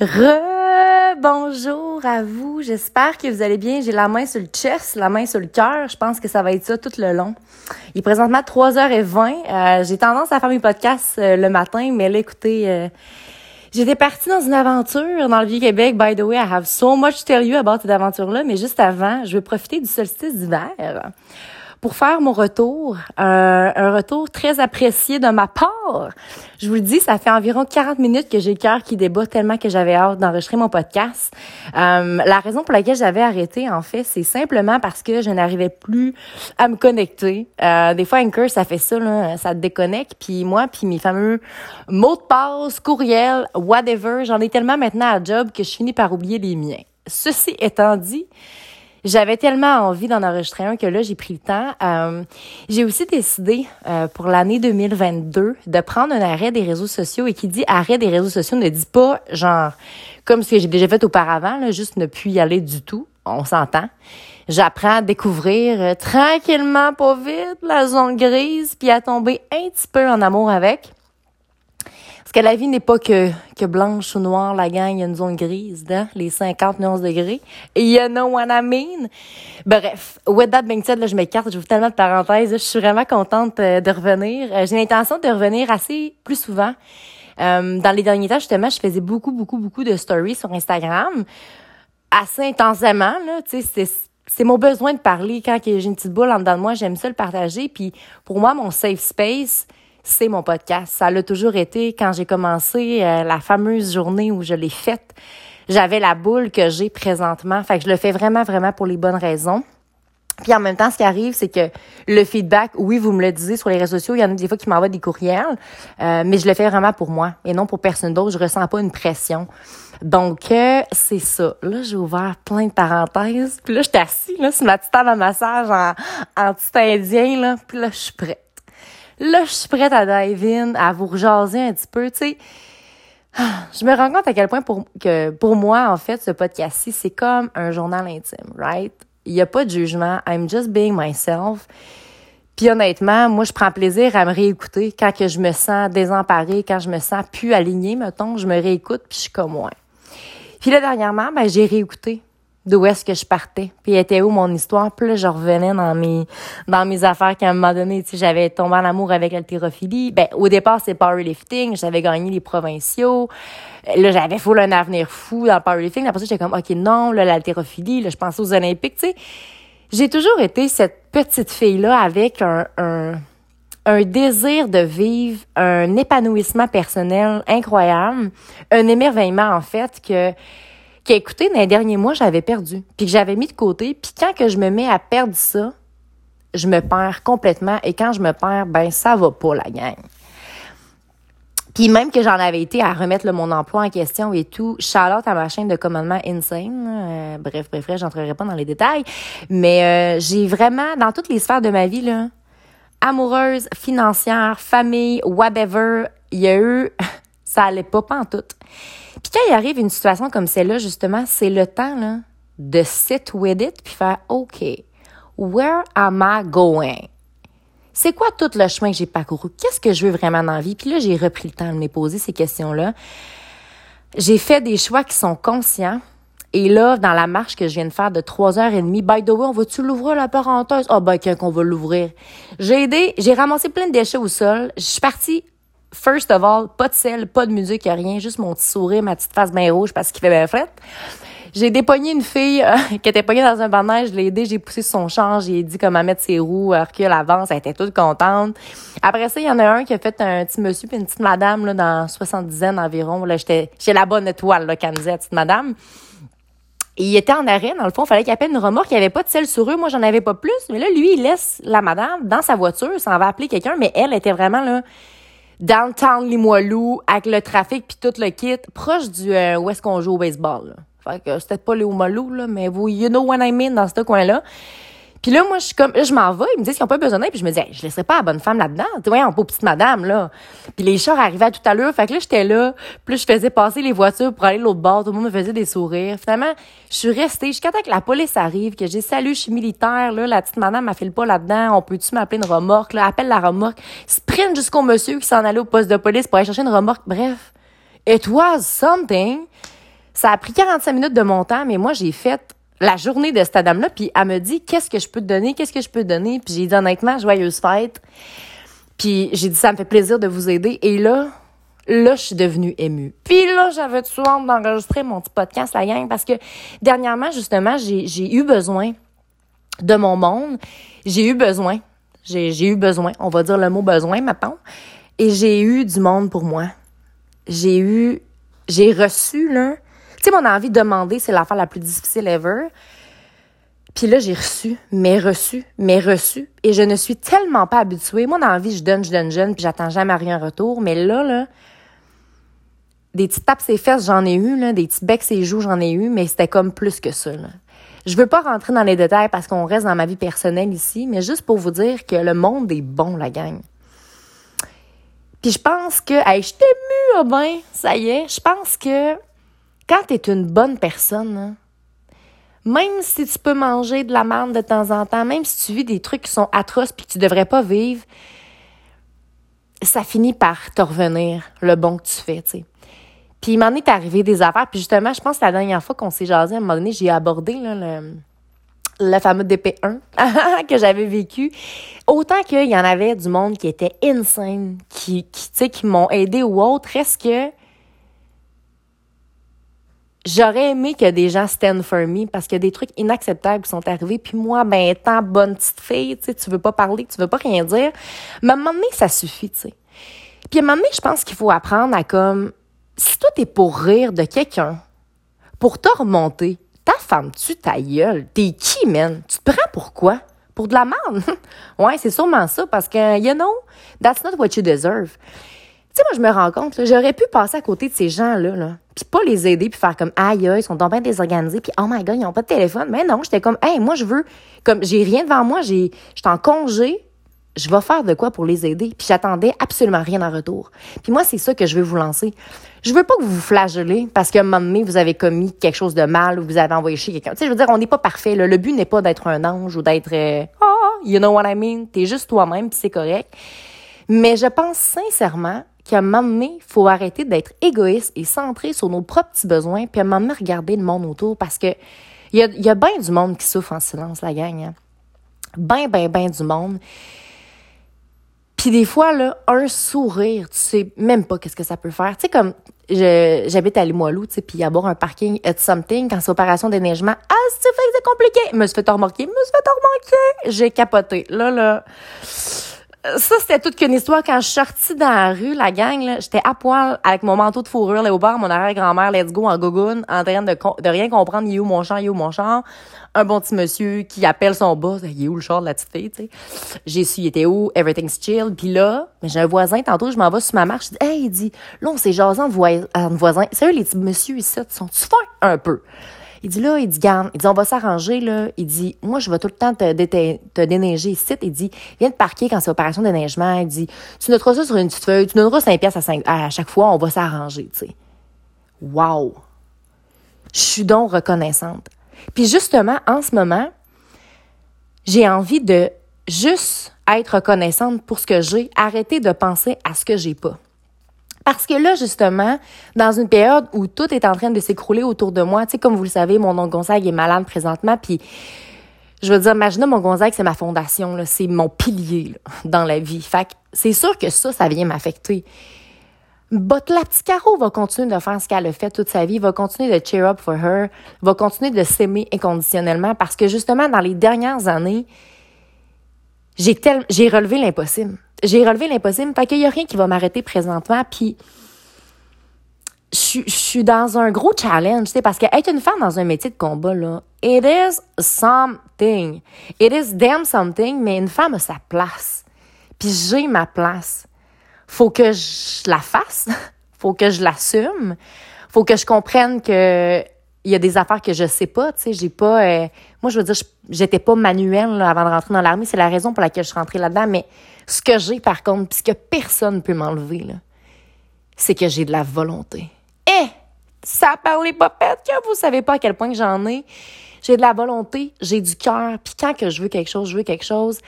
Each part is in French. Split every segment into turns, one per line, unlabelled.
Re-bonjour à vous. J'espère que vous allez bien. J'ai la main sur le chest, la main sur le cœur. Je pense que ça va être ça tout le long. Il est présentement 3h20. Euh, j'ai tendance à faire mes podcasts euh, le matin, mais là, écoutez, euh, j'étais partie dans une aventure dans le Vieux-Québec. By the way, I have so much to tell you about cette aventure-là, mais juste avant, je vais profiter du solstice d'hiver pour faire mon retour, euh, un retour très apprécié de ma part. Je vous le dis, ça fait environ 40 minutes que j'ai le cœur qui débat tellement que j'avais hâte d'enregistrer mon podcast. Euh, la raison pour laquelle j'avais arrêté, en fait, c'est simplement parce que je n'arrivais plus à me connecter. Euh, des fois, Anchor, ça fait ça, là, ça te déconnecte. Puis moi, puis mes fameux mots de passe, courriel, whatever, j'en ai tellement maintenant à job que je finis par oublier les miens. Ceci étant dit, j'avais tellement envie d'en enregistrer un que là, j'ai pris le temps. Euh, j'ai aussi décidé euh, pour l'année 2022 de prendre un arrêt des réseaux sociaux. Et qui dit arrêt des réseaux sociaux ne dit pas genre comme ce que j'ai déjà fait auparavant, là, juste ne plus y aller du tout. On s'entend. J'apprends à découvrir euh, tranquillement, pas vite, la zone grise, puis à tomber un petit peu en amour avec. Parce que la vie n'est pas que, que blanche ou noire, la gang, il y a une zone grise, dans les 50 nuances degrés. You know what I mean? Bref, with that being said, là, je m'écarte, vous tellement de parenthèses. Je suis vraiment contente euh, de revenir. Euh, j'ai l'intention de revenir assez plus souvent. Euh, dans les derniers temps, justement, je faisais beaucoup, beaucoup, beaucoup de stories sur Instagram. Assez intensément, là, tu sais, c'est c'est mon besoin de parler quand j'ai une petite boule en dedans de moi, j'aime ça le partager. Puis pour moi, mon safe space, c'est mon podcast. Ça l'a toujours été quand j'ai commencé euh, la fameuse journée où je l'ai faite. J'avais la boule que j'ai présentement. Fait que je le fais vraiment, vraiment pour les bonnes raisons. Puis en même temps, ce qui arrive, c'est que le feedback, oui, vous me le disiez sur les réseaux sociaux, il y en a des fois qui m'envoient des courriels, euh, mais je le fais vraiment pour moi et non pour personne d'autre. Je ressens pas une pression. Donc, euh, c'est ça. Là, j'ai ouvert plein de parenthèses. Puis là, je suis assise là, sur ma petite table à massage en, en petit indien. Là. Puis là, je suis prête. Là, je suis prête à dive in, à vous rejaser un petit peu, tu sais. Je me rends compte à quel point pour, que pour moi, en fait, ce podcast-ci, c'est comme un journal intime, right? Il n'y a pas de jugement. I'm just being myself. Puis honnêtement, moi, je prends plaisir à me réécouter quand que je me sens désemparée, quand je me sens plus alignée, mettons, je me réécoute, puis je suis comme moi. Puis là, dernièrement, ben, j'ai réécouté d'où est-ce que je partais, puis était où mon histoire? Puis là, je revenais dans mes dans mes affaires qu'à un moment donné, tu sais, j'avais tombé en amour avec l'haltérophilie. Ben, au départ, c'est powerlifting, j'avais gagné les provinciaux. Là, j'avais full un avenir fou dans le powerlifting. Après ça, j'étais comme, OK, non, là, l'haltérophilie, là, je pensais aux Olympiques, tu sais. J'ai toujours été cette petite fille-là avec un, un, un désir de vivre, un épanouissement personnel incroyable, un émerveillement, en fait, que écoutez, dans les derniers mois, j'avais perdu, puis que j'avais mis de côté. Puis quand que je me mets à perdre ça, je me perds complètement. Et quand je me perds, ben ça va pas, la gang. Puis même que j'en avais été à remettre mon emploi en question et tout, Charlotte à ma chaîne de commandement Insane. Euh, bref, bref, bref, j'entrerai pas dans les détails. Mais euh, j'ai vraiment, dans toutes les sphères de ma vie, là, amoureuse, financière, famille, whatever, il y a eu, ça allait pas, pas en tout. Puis quand il arrive une situation comme celle-là, justement, c'est le temps là, de sit with it puis faire OK, where am I going? C'est quoi tout le chemin que j'ai parcouru? Qu'est-ce que je veux vraiment dans la vie? Puis là, j'ai repris le temps de me poser ces questions-là. J'ai fait des choix qui sont conscients. Et là, dans la marche que je viens de faire de trois heures et demie, by the way, on va-tu l'ouvrir la parenthèse? Ah, oh, ben, qu'on va l'ouvrir. J'ai aidé, j'ai ramassé plein de déchets au sol. Je suis partie First of all, pas de sel, pas de musique, rien, juste mon petit sourire, ma petite face bien rouge parce qu'il fait bien fret. J'ai dépogné une fille euh, qui était pognée dans un banc je l'ai aidé, j'ai poussé son champ, j'ai dit comment mettre ses roues, euh, recule avance, elle était toute contente. Après ça, il y en a un qui a fait un petit monsieur puis une petite madame là, dans 70 ans environ. Là, j'étais chez la bonne étoile, là, quand disait petite madame. Il était en arrêt, dans le fond, il fallait qu'il appelle une remorque, il n'y avait pas de sel sur eux, moi j'en avais pas plus. Mais là, lui, il laisse la madame dans sa voiture, ça en va appeler quelqu'un, mais elle était vraiment là downtown Limoilou avec le trafic puis tout le kit, proche du euh, où est-ce qu'on joue au baseball. Là. Fait que c'était pas Limoilou là, mais vous you know what I mean dans ce coin-là. Puis là, moi, je suis comme, je m'en vais. Ils me disent qu'ils n'ont pas besoin d'aide. Puis je me dis, je laisserai pas la bonne femme là-dedans. Tu vois, on pas petite madame, là. Puis les chars arrivaient tout à l'heure. Fait que là, j'étais là. Puis je faisais passer les voitures pour aller l'autre bord. Tout le monde me faisait des sourires. Finalement, je suis restée jusqu'à temps que la police arrive, que j'ai salut, je suis militaire, là. La petite madame m'affile pas là-dedans. On peut-tu m'appeler une remorque, là? Appelle la remorque. Sprint jusqu'au monsieur qui s'en allait au poste de police pour aller chercher une remorque. Bref. It was something. Ça a pris 45 minutes de mon temps, mais moi, j'ai fait la journée de cette dame-là, puis elle me dit qu'est-ce que je peux te donner, qu'est-ce que je peux te donner, puis j'ai dit honnêtement joyeuse fête. Puis j'ai dit ça me fait plaisir de vous aider et là là je suis devenue émue. Puis là j'avais tout soin d'enregistrer mon petit podcast la gang parce que dernièrement justement j'ai eu besoin de mon monde, j'ai eu besoin, j'ai eu besoin, on va dire le mot besoin maintenant et j'ai eu du monde pour moi. J'ai eu j'ai reçu là tu sais, mon envie de demander, c'est l'affaire la plus difficile ever. Puis là, j'ai reçu, mais reçu, mais reçu. Et je ne suis tellement pas habituée. Moi, dans je donne, je donne, puis j'attends jamais rien en retour. Mais là, là, des petites tapes ses fesses, j'en ai eu, là. Des petits becs ses joues, j'en ai eu, mais c'était comme plus que ça, là. Je veux pas rentrer dans les détails parce qu'on reste dans ma vie personnelle ici, mais juste pour vous dire que le monde est bon, la gang. Puis je pense que, hey, je t'ai ah ben, ça y est, je pense que quand tu es une bonne personne, hein, même si tu peux manger de la merde de temps en temps, même si tu vis des trucs qui sont atroces puis que tu devrais pas vivre, ça finit par te revenir le bon que tu fais, tu sais. Puis il m'en est arrivé des affaires. Puis justement, je pense que la dernière fois qu'on s'est jasé, à un moment donné, j'ai abordé là, le, fameux DP1 que j'avais vécu. Autant qu'il y en avait du monde qui était insane, qui, qui qui m'ont aidé ou autre, est-ce que J'aurais aimé que des gens stand for me parce qu'il y a des trucs inacceptables qui sont arrivés. Puis moi, ben, étant bonne petite fille, tu sais, tu veux pas parler, tu veux pas rien dire. Mais à un moment donné, ça suffit, tu sais. Puis à un moment donné, je pense qu'il faut apprendre à comme, si toi t'es pour rire de quelqu'un, pour te remonter, ta femme, tu ta gueule. T'es qui, man? Tu te prends pour quoi? Pour de la merde? ouais, c'est sûrement ça parce que, you know, that's not what you deserve. Sais, moi, je me rends compte, j'aurais pu passer à côté de ces gens-là, là, puis pas les aider, puis faire comme, aïe, ils sont donc bien désorganisés, puis oh my god, ils ont pas de téléphone. Mais non, j'étais comme, hey, moi, je veux, comme, j'ai rien devant moi, j'ai, j'étais en congé, je vais faire de quoi pour les aider? Puis j'attendais absolument rien en retour. Puis moi, c'est ça que je veux vous lancer. Je veux pas que vous vous flagellez parce qu'à un moment donné, vous avez commis quelque chose de mal ou vous avez envoyé chez quelqu'un. Tu sais, je veux dire, on n'est pas parfait. Le but n'est pas d'être un ange ou d'être, euh, oh, you know what I mean? T'es juste toi-même, puis c'est correct. Mais je pense sincèrement qu'à un moment donné, il faut arrêter d'être égoïste et centré sur nos propres petits besoins, puis à un moment donné, regarder le monde autour parce que il y a, y a bien du monde qui souffre en silence, la gang. Ben, ben, ben du monde. Puis des fois, là, un sourire, tu sais même pas qu'est-ce que ça peut faire. Tu sais, comme j'habite à Limoilou, tu sais, puis avoir un parking at something quand c'est opération déneigement. Ah, c'est fait que c'est compliqué. Me suis fait remorquer, me suis fait remorquer. J'ai capoté. Là, là ça, c'était toute qu'une histoire. Quand je suis sortie dans la rue, la gang, j'étais à poil avec mon manteau de fourrure, là, au bar, mon arrière-grand-mère, let's go, en gogoune, en train de, de rien comprendre, où mon est où mon char? Un bon petit monsieur qui appelle son boss, il est où le char de la petite fille, tu sais? J'ai su, il était où, everything's chill. Puis là, j'ai un voisin, tantôt, je m'en vais sur ma marche, je dis, hey, il dit, là, on s'est jasé en voisin. C'est eux, les petits monsieur ici, sont-tu un peu? Il dit là, il dit, garde, il dit, on va s'arranger, là. Il dit, moi, je vais tout le temps te, te déneiger ici. Il dit, viens te parquer quand c'est opération de déneigement. Il dit, tu noteras ça sur une petite feuille, tu donneras 5 pièces à, 5, à chaque fois, on va s'arranger, tu sais. Wow! Je suis donc reconnaissante. Puis justement, en ce moment, j'ai envie de juste être reconnaissante pour ce que j'ai, arrêter de penser à ce que j'ai pas. Parce que là, justement, dans une période où tout est en train de s'écrouler autour de moi, tu sais, comme vous le savez, mon oncle Gonzague est malade présentement, puis je veux dire, imaginez mon Gonzague, c'est ma fondation, c'est mon pilier dans la vie. Fait c'est sûr que ça, ça vient m'affecter. But la petite Caro va continuer de faire ce qu'elle a fait toute sa vie, va continuer de cheer up for her, va continuer de s'aimer inconditionnellement parce que justement, dans les dernières années, j'ai tel... j'ai relevé l'impossible j'ai relevé l'impossible. Fait qu'il y a rien qui va m'arrêter présentement. Puis, je, suis dans un gros challenge, tu sais, parce qu'être une femme dans un métier de combat, là, it is something. It is damn something, mais une femme a sa place. Puis j'ai ma place. Faut que je la fasse. Faut que je l'assume. Faut que je comprenne que il y a des affaires que je sais pas, tu sais, j'ai pas euh, moi je veux dire j'étais pas manuelle avant de rentrer dans l'armée, c'est la raison pour laquelle je suis rentrée là-dedans, mais ce que j'ai par contre, puisque personne peut m'enlever c'est que j'ai de la volonté. Eh, ça parle les popettes que vous savez pas à quel point j'en ai. J'ai de la volonté, j'ai du cœur, puis quand que je veux quelque chose, je veux quelque chose.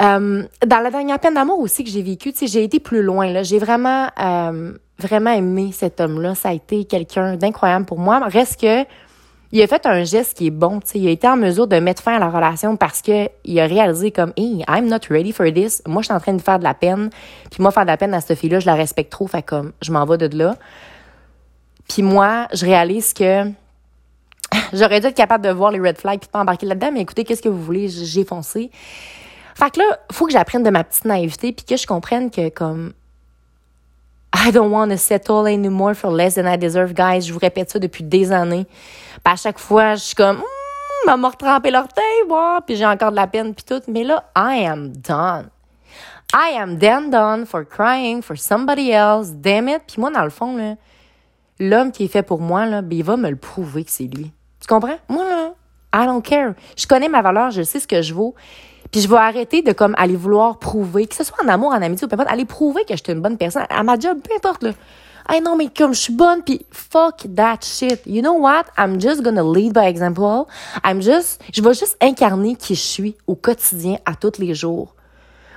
Euh, dans la dernière peine d'amour aussi que j'ai vécue, j'ai été plus loin là, j'ai vraiment euh, vraiment aimé cet homme-là. Ça a été quelqu'un d'incroyable pour moi. Reste que il a fait un geste qui est bon. sais, Il a été en mesure de mettre fin à la relation parce que il a réalisé comme Hey, I'm not ready for this. Moi, je suis en train de faire de la peine. Puis moi, faire de la peine à cette fille-là, je la respecte trop. Fait comme je m'en vais de là. Puis moi, je réalise que j'aurais dû être capable de voir les red flags puis pas embarquer là-dedans. Mais écoutez, qu'est-ce que vous voulez? J'ai foncé. Fait que là, faut que j'apprenne de ma petite naïveté puis que je comprenne que comme I don't want to settle anymore for less than I deserve, guys. Je vous répète ça depuis des années. Puis à chaque fois, je suis comme, hmm, m'a retrempé l'orteil, moi, puis j'ai encore de la peine, puis tout. Mais là, I am done. I am then done for crying for somebody else. Damn it. Puis moi, dans le fond, l'homme qui est fait pour moi, là, ben, il va me le prouver que c'est lui. Tu comprends? Moi, là, I don't care. Je connais ma valeur, je sais ce que je vaux. Puis je vais arrêter de comme aller vouloir prouver, que ce soit en amour, en amitié ou peu importe, aller prouver que je suis une bonne personne à ma job, peu importe là. Hey non, mais comme je suis bonne, puis fuck that shit. You know what? I'm just gonna lead by example. I'm just, je vais juste incarner qui je suis au quotidien, à tous les jours.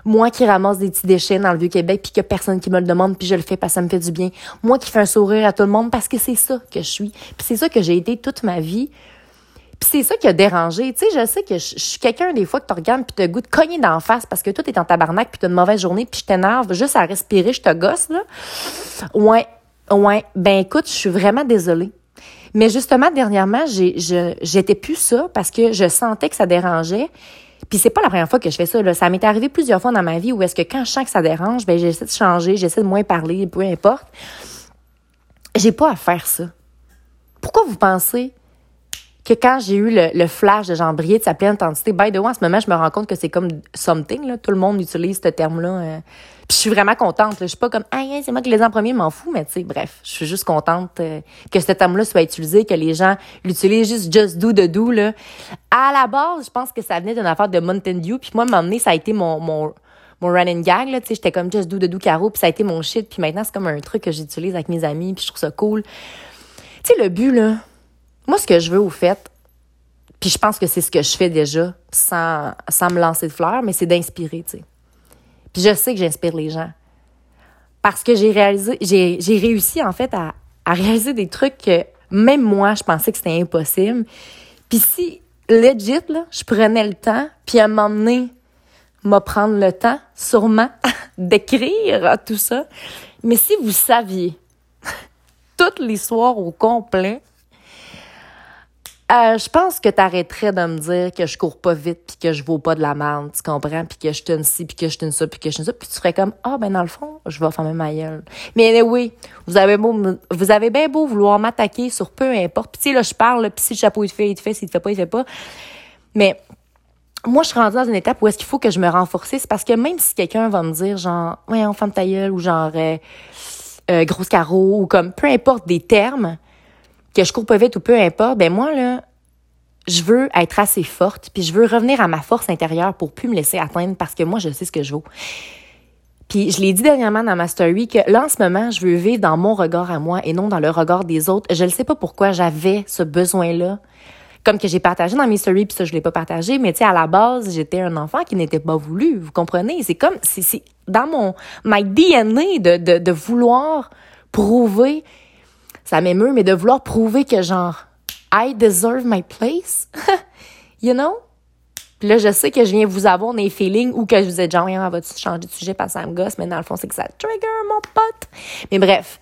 Moi qui ramasse des petits déchets dans le Vieux-Québec, puis que personne qui me le demande, puis je le fais parce que ça me fait du bien. Moi qui fais un sourire à tout le monde parce que c'est ça que je suis. Puis c'est ça que j'ai été toute ma vie. Puis c'est ça qui a dérangé. Tu sais, je sais que je, suis quelqu'un des fois que tu regardes puis te goût de cogner d'en face parce que toi, t'es en tabarnak puis t'as une mauvaise journée puis je t'énerve juste à respirer, je te gosse, là. Ouais, ouais. Ben écoute, je suis vraiment désolée. Mais justement, dernièrement, j'ai, j'étais plus ça parce que je sentais que ça dérangeait. Puis c'est pas la première fois que je fais ça. Ça m'est arrivé plusieurs fois dans ma vie où est-ce que quand je sens que ça dérange, ben j'essaie de changer, j'essaie de moins parler, peu importe. J'ai pas à faire ça. Pourquoi vous pensez que quand j'ai eu le, flash de genre briller de sa pleine intensité, by the way, en ce moment, je me rends compte que c'est comme something, là. Tout le monde utilise ce terme-là. Euh. Puis je suis vraiment contente. Je suis pas comme, ah, c'est moi qui les en premier, m'en fous, mais tu sais, bref, je suis juste contente euh, que ce terme-là soit utilisé, que les gens l'utilisent juste just do de do, là. À la base, je pense que ça venait d'une affaire de Mountain Dew, puis moi, m'emmener, ça a été mon, mon, mon running gag, là, j'étais comme just do de do caro, puis ça a été mon shit, puis maintenant, c'est comme un truc que j'utilise avec mes amis, puis je trouve ça cool. Tu sais, le but, là, moi, ce que je veux, au fait, puis je pense que c'est ce que je fais déjà, sans, sans me lancer de fleurs, mais c'est d'inspirer, tu sais. Puis je sais que j'inspire les gens. Parce que j'ai réalisé, j'ai, réussi, en fait, à, à réaliser des trucs que même moi, je pensais que c'était impossible. Puis si, legit, là, je prenais le temps, puis à un moment donné, m'a prendre le temps, sûrement, d'écrire tout ça. Mais si vous saviez, toute l'histoire au complet, euh, je pense que t'arrêterais de me dire que je cours pas vite puis que je vaux pas de la merde, tu comprends? Puis que je te ci, puis que je te ça, puis que je te ça. Puis tu ferais comme, ah, ben dans le fond, je vais fermer ma gueule. Mais oui, vous avez beau, vous avez bien beau vouloir m'attaquer sur peu importe. Puis tu là, je parle, puis si le chapeau il te fait, il te fait, s'il te fait pas, il te fait pas. Mais moi, je suis rendue dans une étape où est-ce qu'il faut que je me renforce. C'est parce que même si quelqu'un va me dire, genre, ouais, on ferme ta gueule, ou genre, euh, euh, grosse carreau, ou comme, peu importe des termes, que je cours pas vite ou peu importe, ben moi, là, je veux être assez forte, puis je veux revenir à ma force intérieure pour plus me laisser atteindre parce que moi, je sais ce que je vaux. Puis je l'ai dit dernièrement dans ma story que là, en ce moment, je veux vivre dans mon regard à moi et non dans le regard des autres. Je ne sais pas pourquoi j'avais ce besoin-là. Comme que j'ai partagé dans mes stories, puis ça, je l'ai pas partagé, mais tu sais, à la base, j'étais un enfant qui n'était pas voulu, vous comprenez? C'est comme, c'est dans mon, my DNA de, de, de vouloir prouver ça m'émeut, mais de vouloir prouver que genre, I deserve my place, you know? Puis là, je sais que je viens vous avoir des feelings ou que je vous ai genre, on va changer de sujet parce que ça me gosse, mais dans le fond, c'est que ça trigger mon pote. Mais bref.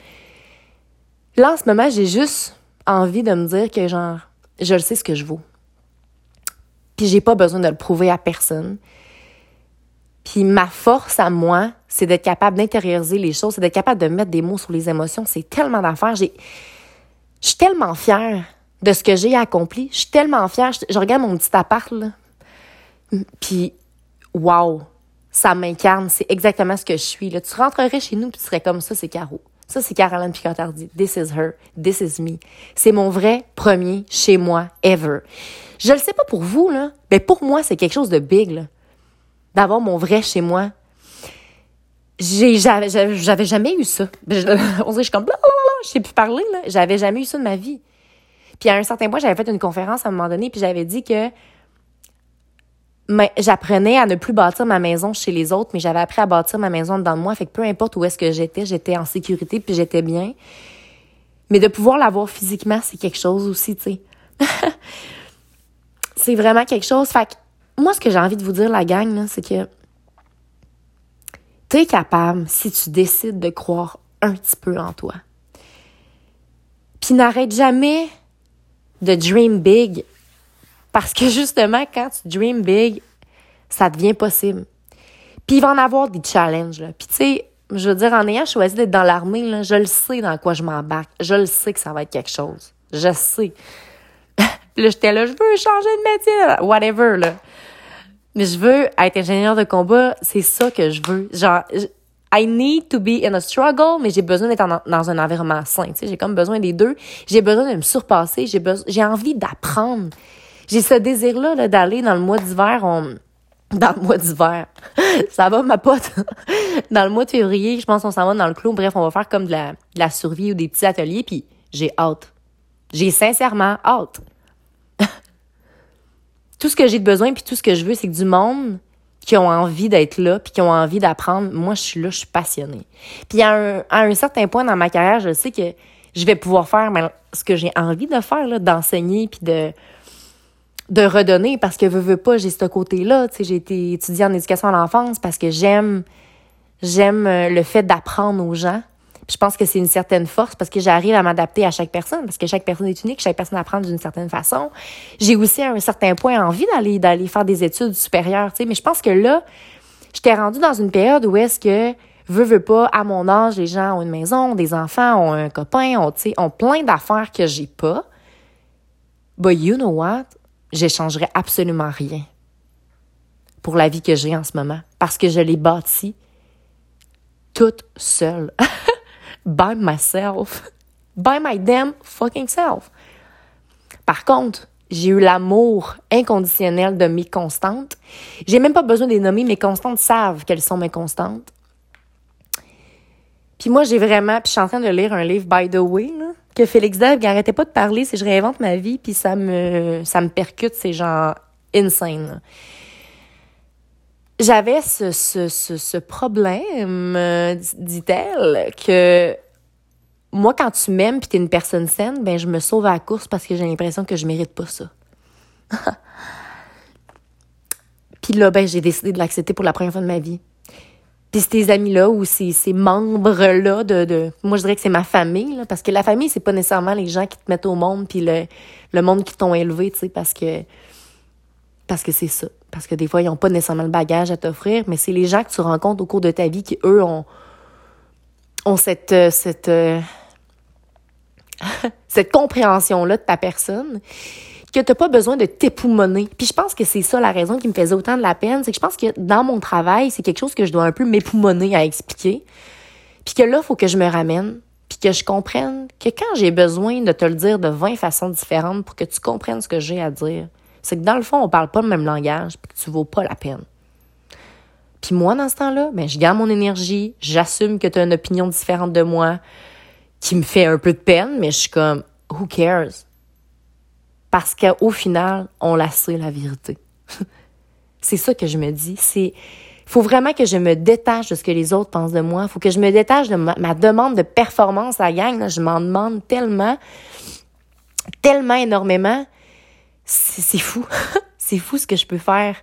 Là, en ce moment, j'ai juste envie de me dire que genre, je le sais ce que je vaux. Puis j'ai pas besoin de le prouver à personne. Puis ma force à moi, c'est d'être capable d'intérioriser les choses, c'est d'être capable de mettre des mots sur les émotions. C'est tellement d'affaires. J'ai, je suis tellement fière de ce que j'ai accompli. Je suis tellement fière. Je, regarde mon petit appart, là. Puis, wow, ça m'incarne. C'est exactement ce que je suis. Là. Tu rentrerais chez nous, puis tu serais comme ça, c'est Caro. Ça, c'est Caroline Picantardi. This is her. This is me. C'est mon vrai premier chez moi ever. Je le sais pas pour vous, là, mais pour moi, c'est quelque chose de big, là d'avoir mon vrai chez moi. J'ai, j'avais, j'avais jamais eu ça. On dirait, je suis comme, je sais plus parler, là. J'avais jamais eu ça de ma vie. Puis à un certain point, j'avais fait une conférence à un moment donné, puis j'avais dit que mais j'apprenais à ne plus bâtir ma maison chez les autres, mais j'avais appris à bâtir ma maison dans moi. Fait que peu importe où est-ce que j'étais, j'étais en sécurité puis j'étais bien. Mais de pouvoir l'avoir physiquement, c'est quelque chose aussi, tu sais. c'est vraiment quelque chose. Fait que moi, ce que j'ai envie de vous dire, la gang, c'est que capable, si tu décides de croire un petit peu en toi. Puis n'arrête jamais de dream big parce que justement, quand tu dream big, ça devient possible. Puis il va en avoir des challenges. Puis tu sais, je veux dire, en ayant choisi d'être dans l'armée, je le sais dans quoi je m'embarque. Je le sais que ça va être quelque chose. Je sais. Puis là, j'étais là, je veux changer de métier, whatever, là. Mais je veux être ingénieur de combat, c'est ça que je veux. Genre, I need to be in a struggle, mais j'ai besoin d'être dans un environnement sain. Tu sais, j'ai comme besoin des deux. J'ai besoin de me surpasser. J'ai besoin, j'ai envie d'apprendre j'ai ce désir-là d'aller dans le mois d'hiver. On... Dans le mois d'hiver. ça va, ma pote? dans le mois de février, je pense qu'on s'en va dans le clos. Bref, on va faire comme de la, de la survie ou des petits ateliers. Puis j'ai hâte. J'ai sincèrement hâte. Tout ce que j'ai de besoin puis tout ce que je veux, c'est que du monde qui ont envie d'être là puis qui ont envie d'apprendre. Moi, je suis là, je suis passionnée. Puis à un, certain point dans ma carrière, je sais que je vais pouvoir faire ce que j'ai envie de faire, d'enseigner puis de de redonner parce que veux, veux pas, j'ai ce côté-là. Tu sais, j'ai été étudiante en éducation à l'enfance parce que j'aime, j'aime euh, le fait d'apprendre aux gens. Je pense que c'est une certaine force parce que j'arrive à m'adapter à chaque personne parce que chaque personne est unique, chaque personne apprend d'une certaine façon. J'ai aussi à un certain point envie d'aller d'aller faire des études supérieures, tu sais, mais je pense que là, j'étais rendue dans une période où est-ce que veux, veux pas, à mon âge, les gens ont une maison, des enfants, ont un copain, ont, ont plein d'affaires que j'ai pas. But you know what? j'échangerais absolument rien pour la vie que j'ai en ce moment parce que je l'ai bâtie toute seule. by myself. By my damn fucking self. Par contre, j'ai eu l'amour inconditionnel de mes constantes. J'ai même pas besoin de les nommer, mes constantes savent quelles sont mes constantes. Puis moi, j'ai vraiment, puis je suis en train de lire un livre, by the way, que Félix Dave, il arrêtait pas de parler, c'est je réinvente ma vie, puis ça me, ça me percute, c'est genre insane. J'avais ce, ce, ce, problème, euh, dit-elle, que moi, quand tu m'aimes puis t'es une personne saine, ben je me sauve à la course parce que j'ai l'impression que je mérite pas ça. puis là, ben j'ai décidé de l'accepter pour la première fois de ma vie. Puis ces amis-là ou ces, membres-là de, de, Moi, je dirais que c'est ma famille, là, parce que la famille, c'est pas nécessairement les gens qui te mettent au monde puis le, le monde qui t'ont élevé, tu sais, parce que... Parce que c'est ça. Parce que des fois, ils n'ont pas nécessairement le bagage à t'offrir, mais c'est les gens que tu rencontres au cours de ta vie qui, eux, ont, ont cette... Euh, cette euh, cette compréhension-là de ta personne que tu n'as pas besoin de t'époumoner. Puis je pense que c'est ça la raison qui me faisait autant de la peine, c'est que je pense que dans mon travail, c'est quelque chose que je dois un peu m'époumoner à expliquer. Puis que là, il faut que je me ramène, puis que je comprenne que quand j'ai besoin de te le dire de 20 façons différentes pour que tu comprennes ce que j'ai à dire, c'est que dans le fond, on parle pas le même langage, puis que tu vaux pas la peine. Puis moi, dans ce temps-là, ben, je garde mon énergie, j'assume que tu as une opinion différente de moi qui me fait un peu de peine, mais je suis comme, who cares? parce qu'au final, on la sait, la vérité. c'est ça que je me dis. C'est, faut vraiment que je me détache de ce que les autres pensent de moi. faut que je me détache de ma, demande de performance à la gang. Je m'en demande tellement, tellement énormément. C'est fou. c'est fou ce que je peux faire.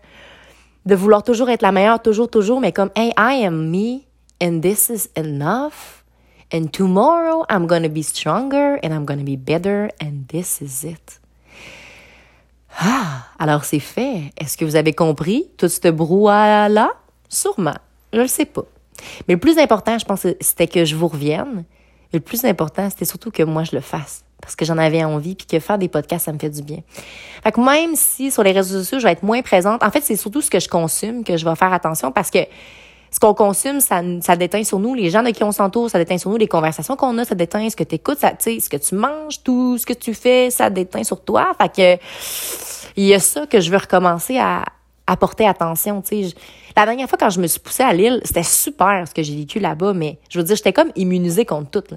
De vouloir toujours être la meilleure, toujours, toujours, mais comme, hey, I am me, and this is enough. And tomorrow I'm gonna be stronger, and I'm gonna be better, and this is it. Ah, alors c'est fait. Est-ce que vous avez compris tout ce brouhaha-là? Sûrement. Je ne le sais pas. Mais le plus important, je pense, c'était que je vous revienne. Et le plus important, c'était surtout que moi, je le fasse. Parce que j'en avais envie, puis que faire des podcasts, ça me fait du bien. Fait que même si sur les réseaux sociaux, je vais être moins présente, en fait, c'est surtout ce que je consume que je vais faire attention parce que ce qu'on consomme, ça, ça déteint sur nous, les gens de qui on s'entoure, ça déteint sur nous, les conversations qu'on a, ça déteint ce que tu écoutes, ça, ce que tu manges, tout ce que tu fais, ça déteint sur toi. Fait que il y a ça que je veux recommencer à, à porter attention. Tu sais, la dernière fois quand je me suis poussée à Lille, c'était super ce que j'ai vécu là-bas, mais je veux dire, j'étais comme immunisée contre tout.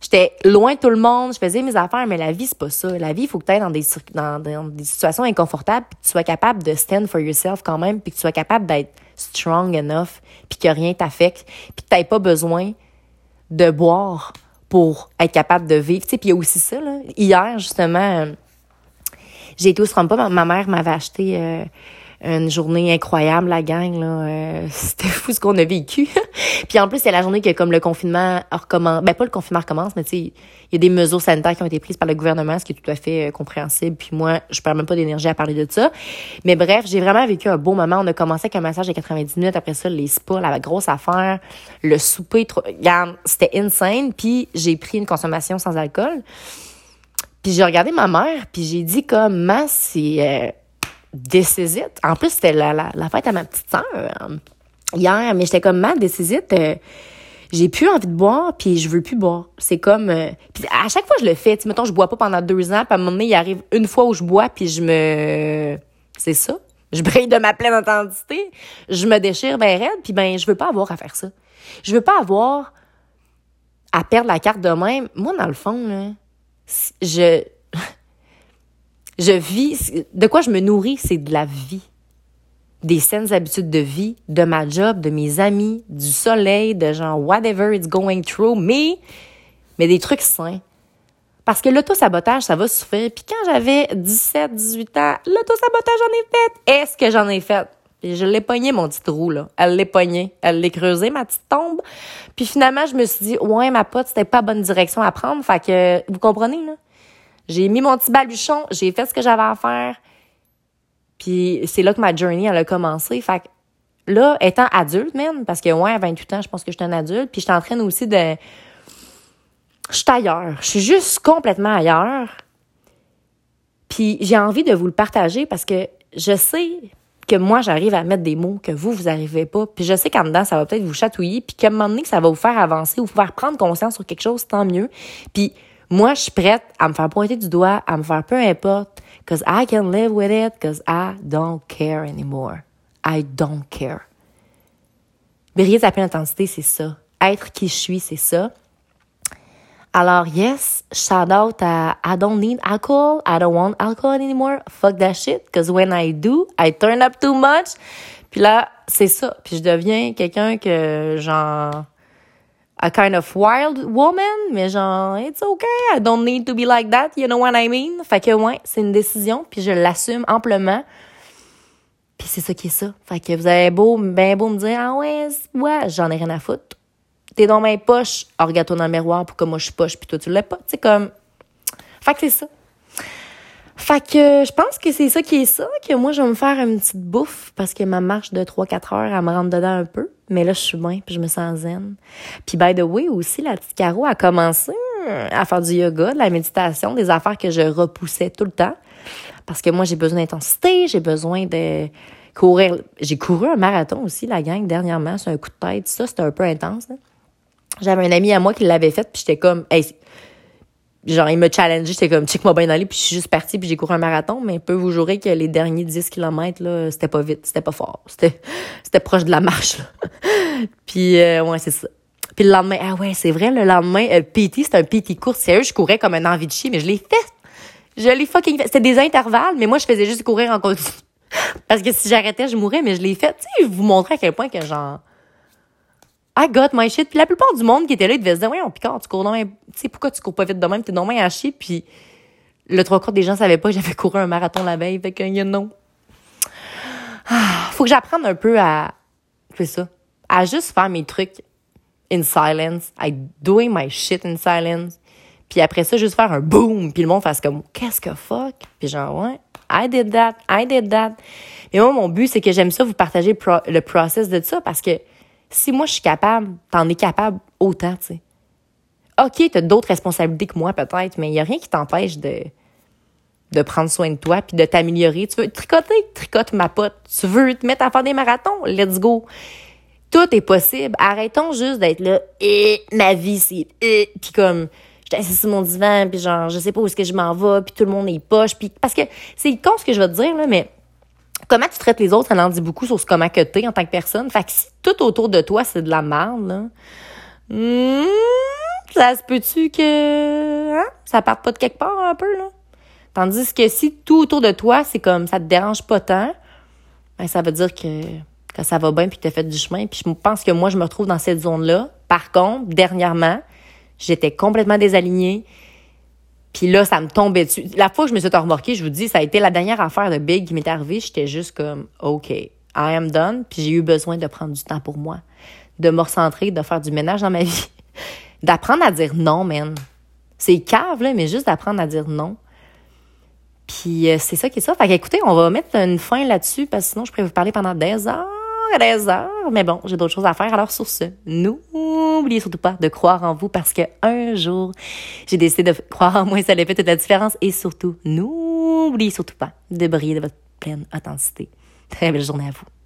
J'étais loin de tout le monde, je faisais mes affaires, mais la vie, c'est pas ça. La vie, il faut que tu ailles dans des, dans, dans, des situations inconfortables, puis que tu sois capable de stand for yourself quand même, puis que tu sois capable d'être strong enough, puis que rien t'affecte, puis que tu pas besoin de boire pour être capable de vivre. Puis il y a aussi ça, là. Hier, justement, euh, j'ai été au Strompa, ma, mère m'avait acheté... Euh, une journée incroyable, la gang. Là. Euh, c'était fou ce qu'on a vécu. puis en plus, c'est la journée que comme le confinement recommence. Ben pas le confinement recommence, mais tu sais, il y a des mesures sanitaires qui ont été prises par le gouvernement, ce qui est tout à fait euh, compréhensible. Puis moi, je perds même pas d'énergie à parler de ça. Mais bref, j'ai vraiment vécu un beau moment. On a commencé avec un massage de 90 minutes. Après ça, les spas, la grosse affaire, le souper. Trop... C'était insane. Puis j'ai pris une consommation sans alcool. Puis j'ai regardé ma mère, puis j'ai dit comme, ma, c'est... Euh, décisite. En plus, c'était la, la, la, fête à ma petite sœur euh, hier, mais j'étais comme mal décisite. Euh, j'ai plus envie de boire, puis je veux plus boire. C'est comme... Euh, puis à chaque fois, je le fais. Tu mettons, je bois pas pendant deux ans, puis à un moment donné, il arrive une fois où je bois, puis je me... C'est ça. Je brille de ma pleine authenticité. Je me déchire ben raide, puis ben, je veux pas avoir à faire ça. Je veux pas avoir à perdre la carte de même. Moi, dans le fond, là, je je vis, de quoi je me nourris, c'est de la vie. Des saines habitudes de vie, de ma job, de mes amis, du soleil, de genre whatever it's going through, mais, mais des trucs sains. Parce que l'auto-sabotage, ça va faire. Puis quand j'avais 17, 18 ans, l'auto-sabotage, j'en ai fait. Est-ce que j'en ai fait? Puis je l'ai pogné, mon petit trou, là. Elle l'ait pogné. Elle l'ait creusé, ma petite tombe. Puis finalement, je me suis dit, ouais, ma pote, c'était pas bonne direction à prendre. Fait que, vous comprenez, là? J'ai mis mon petit baluchon, j'ai fait ce que j'avais à faire. Puis c'est là que ma journey, elle a commencé. Fait que là, étant adulte, même, parce que ouais, à 28 ans, je pense que je suis un adulte, puis je train aussi de... Je suis ailleurs. Je suis juste complètement ailleurs. Puis j'ai envie de vous le partager parce que je sais que moi, j'arrive à mettre des mots que vous, vous n'arrivez pas. Puis je sais qu'en dedans, ça va peut-être vous chatouiller, puis qu'à un moment donné, ça va vous faire avancer ou vous faire prendre conscience sur quelque chose, tant mieux. Puis moi, je suis prête à me faire pointer du doigt, à me faire peu importe, cause I can live with it, cause I don't care anymore. I don't care. Briller sa pleine intensité, c'est ça. Être qui je suis, c'est ça. Alors, yes, shout out à I don't need alcohol. I don't want alcohol anymore. Fuck that shit. Cause when I do, I turn up too much. Puis là, c'est ça. Puis je deviens quelqu'un que, genre, a kind of wild woman, mais genre, it's okay, I don't need to be like that, you know what I mean? Fait que, ouais, c'est une décision, puis je l'assume amplement. Puis c'est ça qui est ça. Fait que vous avez beau, ben beau me dire, ah ouais, ouais, j'en ai rien à foutre. T'es dans mes poches, regarde-toi dans le miroir pour que moi je suis poche, puis toi tu l'as pas. Tu comme. Fait que c'est ça. Fait que je pense que c'est ça qui est ça, que moi je vais me faire une petite bouffe parce que ma marche de 3-4 heures, elle me rentre dedans un peu. Mais là, je suis bien, puis je me sens zen. Puis by the way, aussi, la petite Caro a commencé à faire du yoga, de la méditation, des affaires que je repoussais tout le temps. Parce que moi, j'ai besoin d'intensité, j'ai besoin de courir. J'ai couru un marathon aussi, la gang, dernièrement. C'est un coup de tête. Ça, c'était un peu intense. J'avais un ami à moi qui l'avait fait, puis j'étais comme, genre, il me challengeait, j'étais comme, check-moi bien d'aller, puis je suis juste partie, puis j'ai couru un marathon, mais peut vous jurer que les derniers 10 km, là, c'était pas vite, c'était pas fort, c'était, c'était proche de la marche, là. puis, euh, ouais, c'est ça. Puis le lendemain, ah ouais, c'est vrai, le lendemain, euh, PT, c'était un PT court, sérieux, je courais comme un envie de chier, mais je l'ai fait. Je l'ai fucking fait. C'était des intervalles, mais moi, je faisais juste courir en continu. Parce que si j'arrêtais, je mourrais, mais je l'ai fait. Tu sais, vous montrer à quel point que, genre, I got my shit. Puis la plupart du monde qui était là, ils devaient se dire, ouais, on Picard, tu cours dans Tu sais, pourquoi tu cours pas vite de même? T'es dans à chier. Puis le trois quarts des gens savaient pas que j'avais couru un marathon la veille. Fait que, you know. Ah, faut que j'apprenne un peu à, c'est ça, à juste faire mes trucs in silence, à doing my shit in silence. Puis après ça, juste faire un boom, puis le monde fasse comme, qu'est-ce que fuck? Puis genre, ouais, I did that, I did that. Mais moi, mon but, c'est que j'aime ça vous partager le process de ça parce que si moi je suis capable, t'en es capable autant, tu sais. OK, t'as d'autres responsabilités que moi peut-être, mais il a rien qui t'empêche de de prendre soin de toi puis de t'améliorer. Tu veux tricoter, tricote ma pote. Tu veux te mettre à faire des marathons, let's go. Tout est possible. Arrêtons juste d'être là et ma vie c'est et puis comme je assis sur mon divan puis genre je sais pas où est-ce que je m'en vais puis tout le monde est poche puis parce que c'est con ce que je vais te dire là mais comment tu traites les autres, elle en dit beaucoup sur ce comment que t'es en tant que personne. Fait que si tout autour de toi, c'est de la merde, là, hmm, ça se peut-tu que hein, ça parte pas de quelque part un peu, là? Tandis que si tout autour de toi, c'est comme ça te dérange pas tant, ben ça veut dire que, que ça va bien puis que tu as fait du chemin. Puis je pense que moi, je me retrouve dans cette zone-là. Par contre, dernièrement, j'étais complètement désalignée. Puis là, ça me tombait dessus. La fois que je me suis remorquée, je vous dis, ça a été la dernière affaire de Big qui m'est arrivée. J'étais juste comme, OK, I am done. Puis j'ai eu besoin de prendre du temps pour moi, de me recentrer, de faire du ménage dans ma vie, d'apprendre à dire non, man. C'est cave, là, mais juste d'apprendre à dire non. Puis euh, c'est ça qui est ça. Fait qu'écoutez, on va mettre une fin là-dessus parce que sinon, je pourrais vous parler pendant des heures heures. Mais bon, j'ai d'autres choses à faire. Alors sur ce, n'oubliez surtout pas de croire en vous parce que un jour, j'ai décidé de croire en moi. Ça allait fait toute la différence. Et surtout, n'oubliez surtout pas de briller de votre pleine authenticité. Très belle journée à vous.